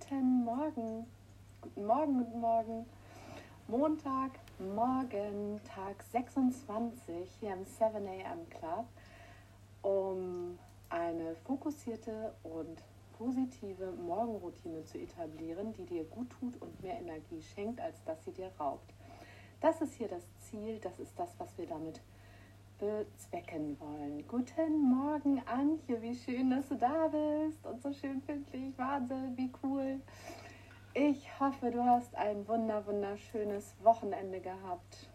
Guten Morgen, guten Morgen, guten Morgen. Montag, morgen, Tag 26 hier im 7 a.m. Club, um eine fokussierte und positive Morgenroutine zu etablieren, die dir gut tut und mehr Energie schenkt, als dass sie dir raubt. Das ist hier das Ziel, das ist das, was wir damit bezwecken wollen. Guten Morgen, Antje, wie schön, dass du da bist und so schön pünktlich. Wahnsinn, wie cool. Ich hoffe, du hast ein wunder, wunderschönes Wochenende gehabt.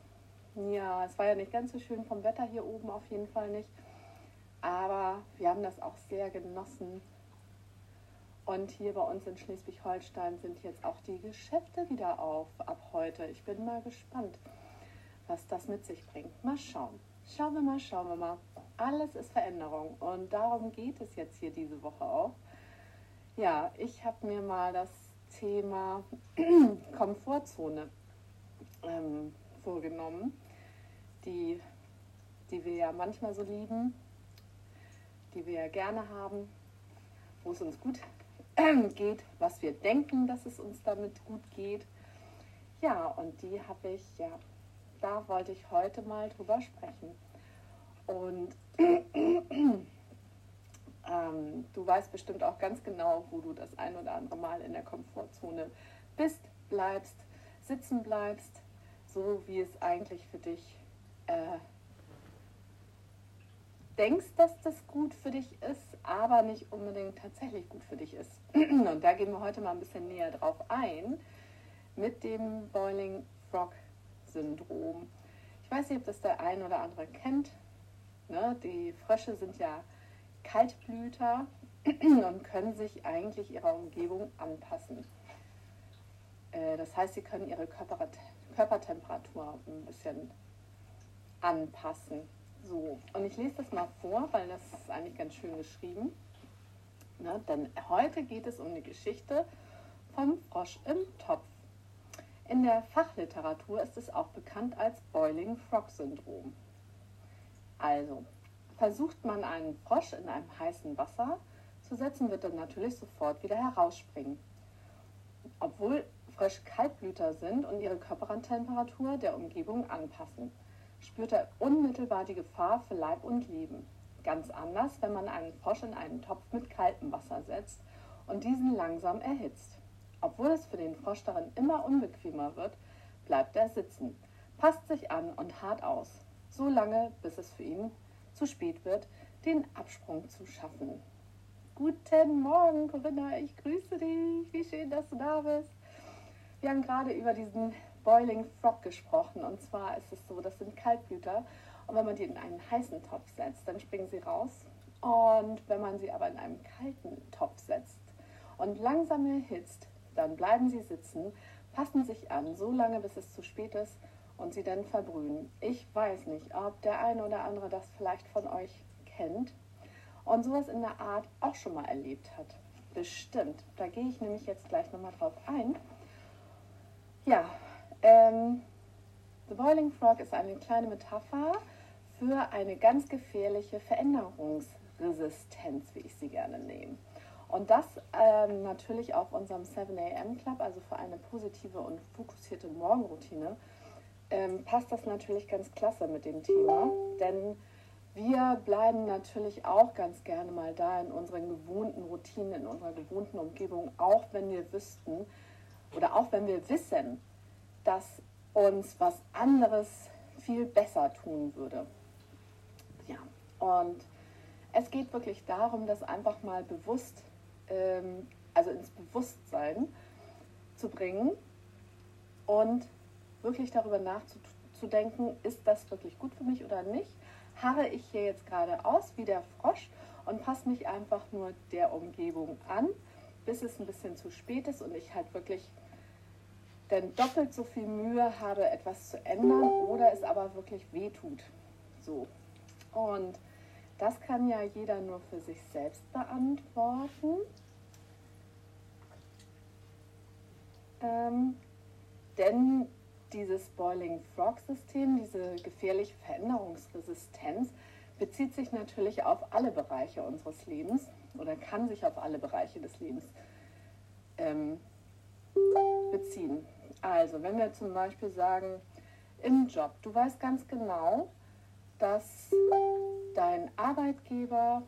Ja, es war ja nicht ganz so schön vom Wetter hier oben, auf jeden Fall nicht. Aber wir haben das auch sehr genossen. Und hier bei uns in Schleswig-Holstein sind jetzt auch die Geschäfte wieder auf ab heute. Ich bin mal gespannt, was das mit sich bringt. Mal schauen. Schauen wir mal, schauen wir mal. Alles ist Veränderung und darum geht es jetzt hier diese Woche auch. Ja, ich habe mir mal das Thema Komfortzone ähm, vorgenommen, die, die wir ja manchmal so lieben, die wir ja gerne haben, wo es uns gut geht, was wir denken, dass es uns damit gut geht. Ja, und die habe ich ja da wollte ich heute mal drüber sprechen. Und ähm, du weißt bestimmt auch ganz genau, wo du das ein oder andere Mal in der Komfortzone bist, bleibst, sitzen bleibst, so wie es eigentlich für dich äh, denkst, dass das gut für dich ist, aber nicht unbedingt tatsächlich gut für dich ist. Und da gehen wir heute mal ein bisschen näher drauf ein mit dem Boiling Frog Syndrom. Ich weiß nicht, ob das der ein oder andere kennt. Ne? Die Frösche sind ja Kaltblüter und können sich eigentlich ihrer Umgebung anpassen. Äh, das heißt, sie können ihre Körpertemperatur ein bisschen anpassen. So, und ich lese das mal vor, weil das ist eigentlich ganz schön geschrieben. Ne? Denn heute geht es um die Geschichte vom Frosch im Topf. In der Fachliteratur ist es auch bekannt als Boiling Frog Syndrom. Also, versucht man einen Frosch in einem heißen Wasser zu setzen, wird er natürlich sofort wieder herausspringen. Obwohl Frösche Kaltblüter sind und ihre Körpertemperatur der Umgebung anpassen, spürt er unmittelbar die Gefahr für Leib und Leben. Ganz anders, wenn man einen Frosch in einen Topf mit kaltem Wasser setzt und diesen langsam erhitzt. Obwohl es für den Frosch darin immer unbequemer wird, bleibt er sitzen, passt sich an und hart aus, so lange, bis es für ihn zu spät wird, den Absprung zu schaffen. Guten Morgen, Corinna, ich grüße dich. Wie schön, dass du da bist. Wir haben gerade über diesen Boiling Frog gesprochen. Und zwar ist es so, das sind Kaltblüter. Und wenn man die in einen heißen Topf setzt, dann springen sie raus. Und wenn man sie aber in einen kalten Topf setzt und langsam erhitzt, dann bleiben sie sitzen, passen sich an, so lange bis es zu spät ist und sie dann verbrühen. Ich weiß nicht, ob der eine oder andere das vielleicht von euch kennt und sowas in der Art auch schon mal erlebt hat. Bestimmt. Da gehe ich nämlich jetzt gleich nochmal drauf ein. Ja, ähm, The Boiling Frog ist eine kleine Metapher für eine ganz gefährliche Veränderungsresistenz, wie ich sie gerne nehme. Und das ähm, natürlich auf unserem 7 a.m. Club, also für eine positive und fokussierte Morgenroutine, ähm, passt das natürlich ganz klasse mit dem Thema. Denn wir bleiben natürlich auch ganz gerne mal da in unseren gewohnten Routinen, in unserer gewohnten Umgebung, auch wenn wir wüssten oder auch wenn wir wissen, dass uns was anderes viel besser tun würde. Ja, und es geht wirklich darum, das einfach mal bewusst ähm, also ins Bewusstsein zu bringen und wirklich darüber nachzudenken, ist das wirklich gut für mich oder nicht? Harre ich hier jetzt gerade aus wie der Frosch und passe mich einfach nur der Umgebung an, bis es ein bisschen zu spät ist und ich halt wirklich dann doppelt so viel Mühe habe, etwas zu ändern oder es aber wirklich wehtut. So. Und das kann ja jeder nur für sich selbst beantworten. Ähm, denn dieses Boiling Frog System, diese gefährliche Veränderungsresistenz, bezieht sich natürlich auf alle Bereiche unseres Lebens oder kann sich auf alle Bereiche des Lebens ähm, beziehen. Also, wenn wir zum Beispiel sagen, im Job, du weißt ganz genau, dass dein Arbeitgeber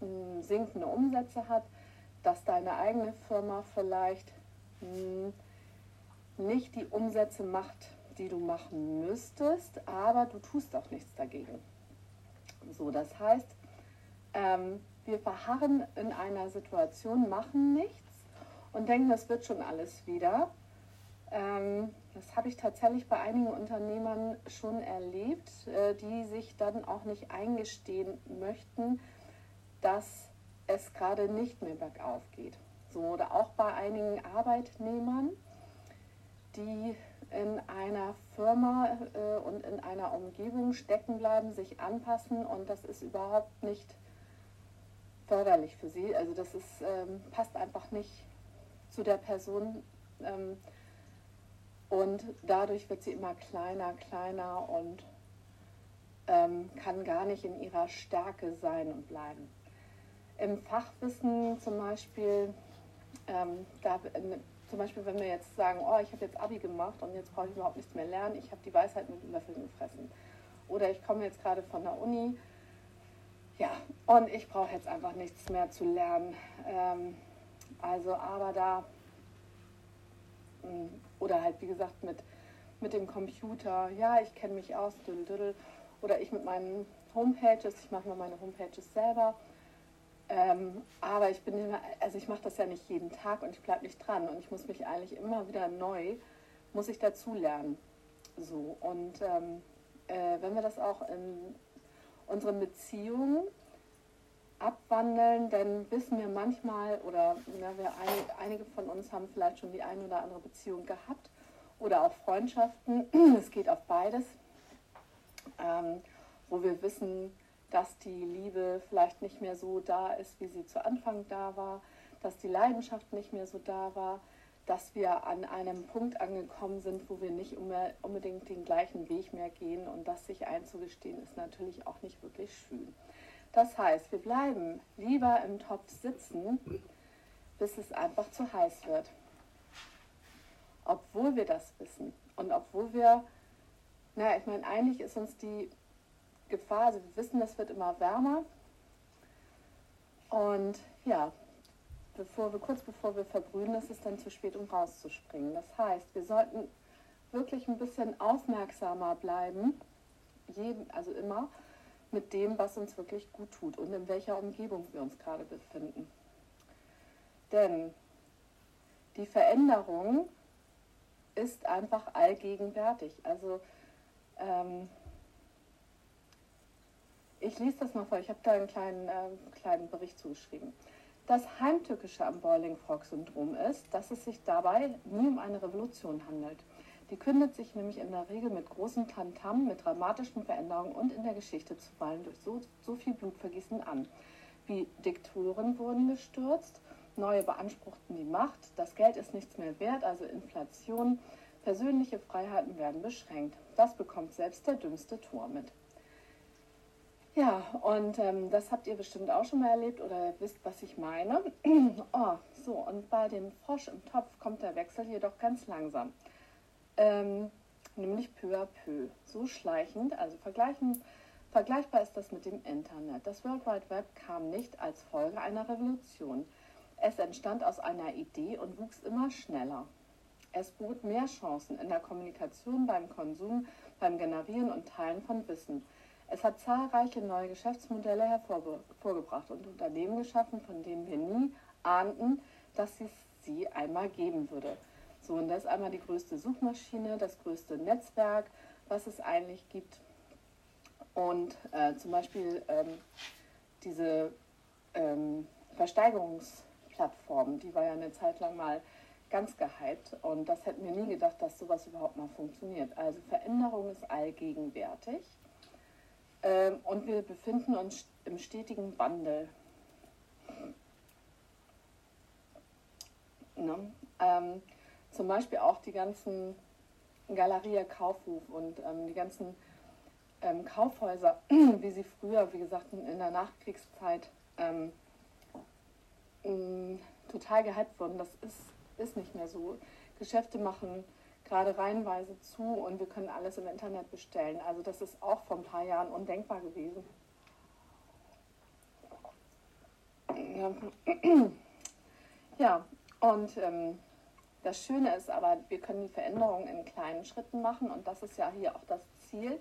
hm, sinkende Umsätze hat, dass deine eigene Firma vielleicht hm, nicht die Umsätze macht, die du machen müsstest, aber du tust auch nichts dagegen. So, das heißt, ähm, wir verharren in einer Situation, machen nichts und denken, das wird schon alles wieder. Ähm, habe ich tatsächlich bei einigen Unternehmern schon erlebt, äh, die sich dann auch nicht eingestehen möchten, dass es gerade nicht mehr bergauf geht. So, oder auch bei einigen Arbeitnehmern, die in einer Firma äh, und in einer Umgebung stecken bleiben, sich anpassen und das ist überhaupt nicht förderlich für sie. Also das ist, ähm, passt einfach nicht zu der Person ähm, und dadurch wird sie immer kleiner, kleiner und ähm, kann gar nicht in ihrer Stärke sein und bleiben. Im Fachwissen zum Beispiel, ähm, da, zum Beispiel, wenn wir jetzt sagen, oh, ich habe jetzt Abi gemacht und jetzt brauche ich überhaupt nichts mehr lernen, ich habe die Weisheit mit Löffeln gefressen. Oder ich komme jetzt gerade von der Uni, ja, und ich brauche jetzt einfach nichts mehr zu lernen. Ähm, also, aber da, hm, oder halt wie gesagt mit, mit dem Computer, ja, ich kenne mich aus, düdel, oder ich mit meinen Homepages, ich mache mal meine Homepages selber. Ähm, aber ich bin immer, also ich mache das ja nicht jeden Tag und ich bleibe nicht dran. Und ich muss mich eigentlich immer wieder neu, muss ich dazulernen. So, und ähm, äh, wenn wir das auch in unseren Beziehungen abwandeln, dann wissen wir manchmal, oder na, wir ein, einige von uns haben vielleicht schon die eine oder andere Beziehung gehabt oder auch Freundschaften, es geht auf beides, ähm, wo wir wissen, dass die Liebe vielleicht nicht mehr so da ist, wie sie zu Anfang da war, dass die Leidenschaft nicht mehr so da war, dass wir an einem Punkt angekommen sind, wo wir nicht unbedingt den gleichen Weg mehr gehen und das sich einzugestehen ist natürlich auch nicht wirklich schön. Das heißt, wir bleiben lieber im Topf sitzen, bis es einfach zu heiß wird. Obwohl wir das wissen und obwohl wir, naja, ich meine, eigentlich ist uns die Gefahr. Also wir wissen, das wird immer wärmer. Und ja, bevor wir, kurz bevor wir verbrühen, ist es dann zu spät, um rauszuspringen. Das heißt, wir sollten wirklich ein bisschen aufmerksamer bleiben, jeden, also immer mit dem, was uns wirklich gut tut und in welcher Umgebung wir uns gerade befinden. Denn die Veränderung ist einfach allgegenwärtig. Also ähm, ich lese das mal vor, ich habe da einen kleinen, äh, kleinen Bericht zugeschrieben. Das Heimtückische am Boiling Frog Syndrom ist, dass es sich dabei nie um eine Revolution handelt. Die kündet sich nämlich in der Regel mit großem Tantam, mit dramatischen Veränderungen und in der Geschichte zuweilen durch so, so viel Blutvergießen an. Wie Diktoren wurden gestürzt, neue beanspruchten die Macht, das Geld ist nichts mehr wert, also Inflation, persönliche Freiheiten werden beschränkt. Das bekommt selbst der dümmste Tor mit. Ja, und ähm, das habt ihr bestimmt auch schon mal erlebt oder wisst, was ich meine. oh, so, und bei dem Frosch im Topf kommt der Wechsel jedoch ganz langsam. Ähm, nämlich peu à peu. So schleichend, also vergleichen, vergleichbar ist das mit dem Internet. Das World Wide Web kam nicht als Folge einer Revolution. Es entstand aus einer Idee und wuchs immer schneller. Es bot mehr Chancen in der Kommunikation, beim Konsum, beim Generieren und Teilen von Wissen. Es hat zahlreiche neue Geschäftsmodelle hervorgebracht und Unternehmen geschaffen, von denen wir nie ahnten, dass es sie einmal geben würde. So, und das ist einmal die größte Suchmaschine, das größte Netzwerk, was es eigentlich gibt. Und äh, zum Beispiel ähm, diese ähm, Versteigerungsplattform, die war ja eine Zeit lang mal ganz gehypt und das hätten wir nie gedacht, dass sowas überhaupt mal funktioniert. Also Veränderung ist allgegenwärtig. Ähm, und wir befinden uns im stetigen Wandel. Ne? Ähm, zum Beispiel auch die ganzen Galeria Kaufhof und ähm, die ganzen ähm, Kaufhäuser, wie sie früher, wie gesagt, in der Nachkriegszeit ähm, total gehypt wurden. Das ist ist nicht mehr so. Geschäfte machen gerade reihenweise zu und wir können alles im Internet bestellen. Also das ist auch vor ein paar Jahren undenkbar gewesen. Ja, ja und ähm, das Schöne ist aber, wir können die Veränderungen in kleinen Schritten machen und das ist ja hier auch das Ziel,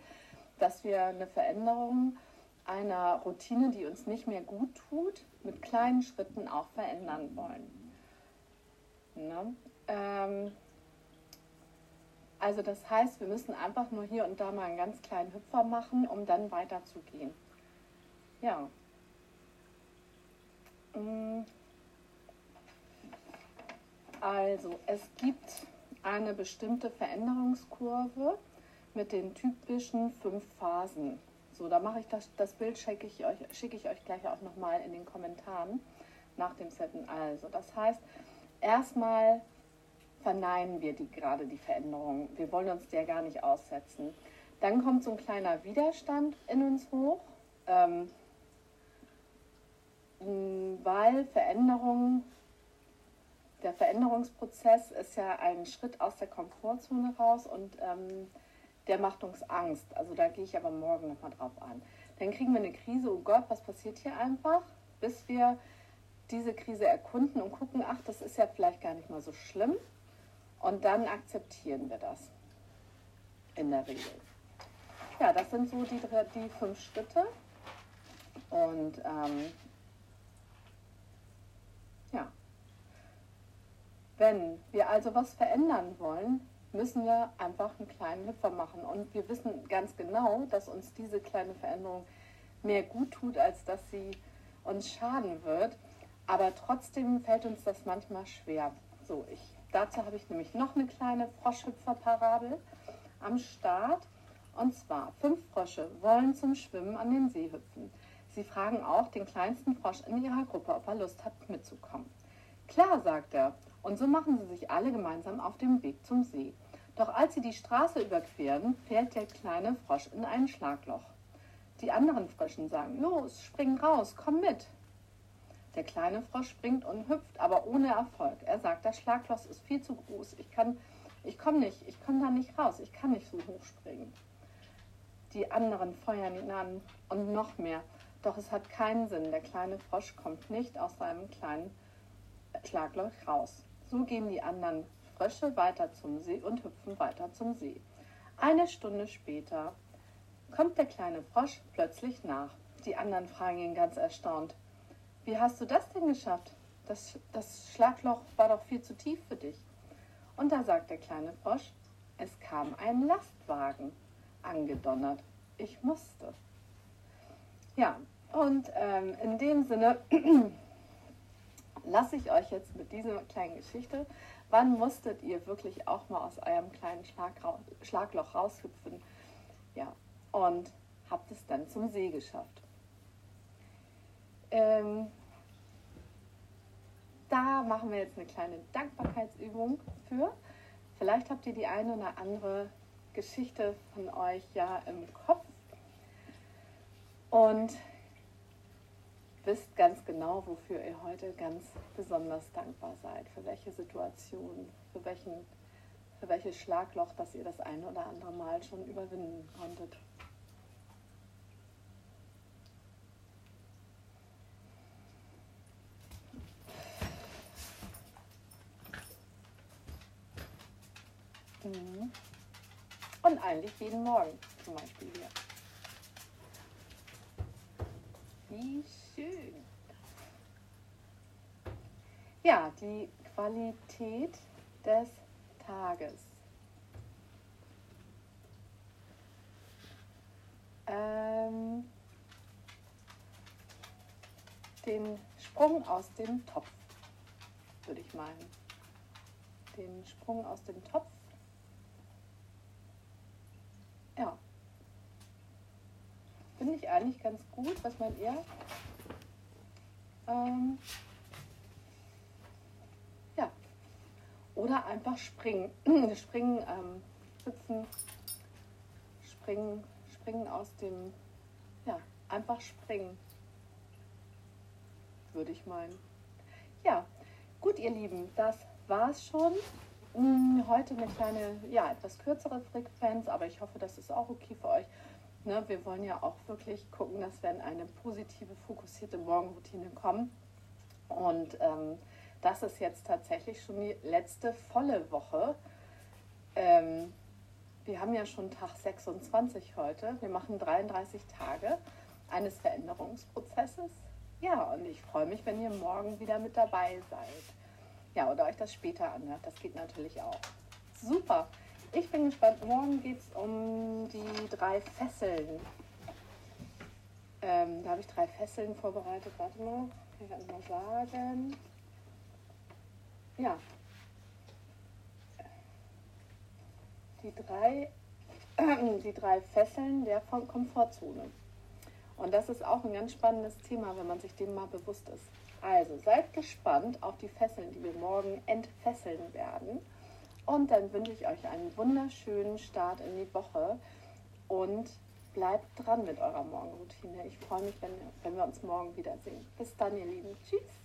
dass wir eine Veränderung einer Routine, die uns nicht mehr gut tut, mit kleinen Schritten auch verändern wollen. Ne? Ähm, also das heißt, wir müssen einfach nur hier und da mal einen ganz kleinen Hüpfer machen, um dann weiterzugehen. Ja. Mm. Also es gibt eine bestimmte Veränderungskurve mit den typischen fünf Phasen. So, da mache ich das, das Bild, schicke ich, euch, schicke ich euch gleich auch nochmal in den Kommentaren nach dem Setten. Also, das heißt, erstmal verneinen wir die, gerade die Veränderung. Wir wollen uns der gar nicht aussetzen. Dann kommt so ein kleiner Widerstand in uns hoch, ähm, weil Veränderung, der Veränderungsprozess ist ja ein Schritt aus der Komfortzone raus und ähm, der macht uns Angst. Also da gehe ich aber morgen nochmal drauf an. Dann kriegen wir eine Krise, oh Gott, was passiert hier einfach? Bis wir diese Krise erkunden und gucken, ach, das ist ja vielleicht gar nicht mal so schlimm. Und dann akzeptieren wir das in der Regel. Ja, das sind so die, die fünf Schritte. Und ähm, ja, wenn wir also was verändern wollen, müssen wir einfach einen kleinen Hüpfer machen. Und wir wissen ganz genau, dass uns diese kleine Veränderung mehr gut tut, als dass sie uns schaden wird. Aber trotzdem fällt uns das manchmal schwer. So, ich, dazu habe ich nämlich noch eine kleine Froschhüpfer-Parabel am Start. Und zwar, fünf Frösche wollen zum Schwimmen an den See hüpfen. Sie fragen auch den kleinsten Frosch in ihrer Gruppe, ob er Lust hat, mitzukommen. Klar, sagt er, und so machen sie sich alle gemeinsam auf den Weg zum See. Doch als sie die Straße überqueren, fällt der kleine Frosch in ein Schlagloch. Die anderen Fröschen sagen, los, spring raus, komm mit. Der kleine Frosch springt und hüpft, aber ohne Erfolg. Er sagt, das Schlagloch ist viel zu groß. Ich kann, ich komme nicht, ich komme da nicht raus, ich kann nicht so hoch springen. Die anderen feuern ihn an und noch mehr. Doch es hat keinen Sinn. Der kleine Frosch kommt nicht aus seinem kleinen Schlagloch raus. So gehen die anderen Frösche weiter zum See und hüpfen weiter zum See. Eine Stunde später kommt der kleine Frosch plötzlich nach. Die anderen fragen ihn ganz erstaunt, wie hast du das denn geschafft? Das, das Schlagloch war doch viel zu tief für dich. Und da sagt der kleine Frosch, es kam ein Lastwagen angedonnert. Ich musste. Ja, und ähm, in dem Sinne lasse ich euch jetzt mit dieser kleinen Geschichte Wann musstet ihr wirklich auch mal aus eurem kleinen Schlagloch raushüpfen? Ja, und habt es dann zum See geschafft. Ähm, da machen wir jetzt eine kleine Dankbarkeitsübung für. Vielleicht habt ihr die eine oder andere Geschichte von euch ja im Kopf. Und wisst ganz genau, wofür ihr heute ganz besonders dankbar seid, für welche Situation, für, welchen, für welches Schlagloch, das ihr das eine oder andere Mal schon überwinden konntet. Mhm. Und eigentlich jeden Morgen zum Beispiel hier. Wie schön. Ja, die Qualität des Tages. Ähm, den Sprung aus dem Topf, würde ich meinen. Den Sprung aus dem Topf. Ja. Finde ich eigentlich ganz gut. Was meint ihr? Ähm, ja. Oder einfach springen. springen, ähm, hüpfen, springen, springen aus dem, ja, einfach springen. Würde ich meinen. Ja, gut, ihr Lieben, das war es schon. Hm, heute eine kleine, ja, etwas kürzere Frequenz, aber ich hoffe, das ist auch okay für euch. Ne, wir wollen ja auch wirklich gucken, dass wir in eine positive, fokussierte Morgenroutine kommen. Und ähm, das ist jetzt tatsächlich schon die letzte volle Woche. Ähm, wir haben ja schon Tag 26 heute. Wir machen 33 Tage eines Veränderungsprozesses. Ja, und ich freue mich, wenn ihr morgen wieder mit dabei seid. Ja, oder euch das später anhört. Das geht natürlich auch. Super. Ich bin gespannt. Morgen geht es um die drei Fesseln. Ähm, da habe ich drei Fesseln vorbereitet. Warte mal, kann ich mal sagen. Ja. Die drei, die drei Fesseln der Komfortzone. Und das ist auch ein ganz spannendes Thema, wenn man sich dem mal bewusst ist. Also seid gespannt auf die Fesseln, die wir morgen entfesseln werden. Und dann wünsche ich euch einen wunderschönen Start in die Woche und bleibt dran mit eurer Morgenroutine. Ich freue mich, wenn, wir uns morgen wiedersehen. Bis dann, ihr Lieben. Tschüss.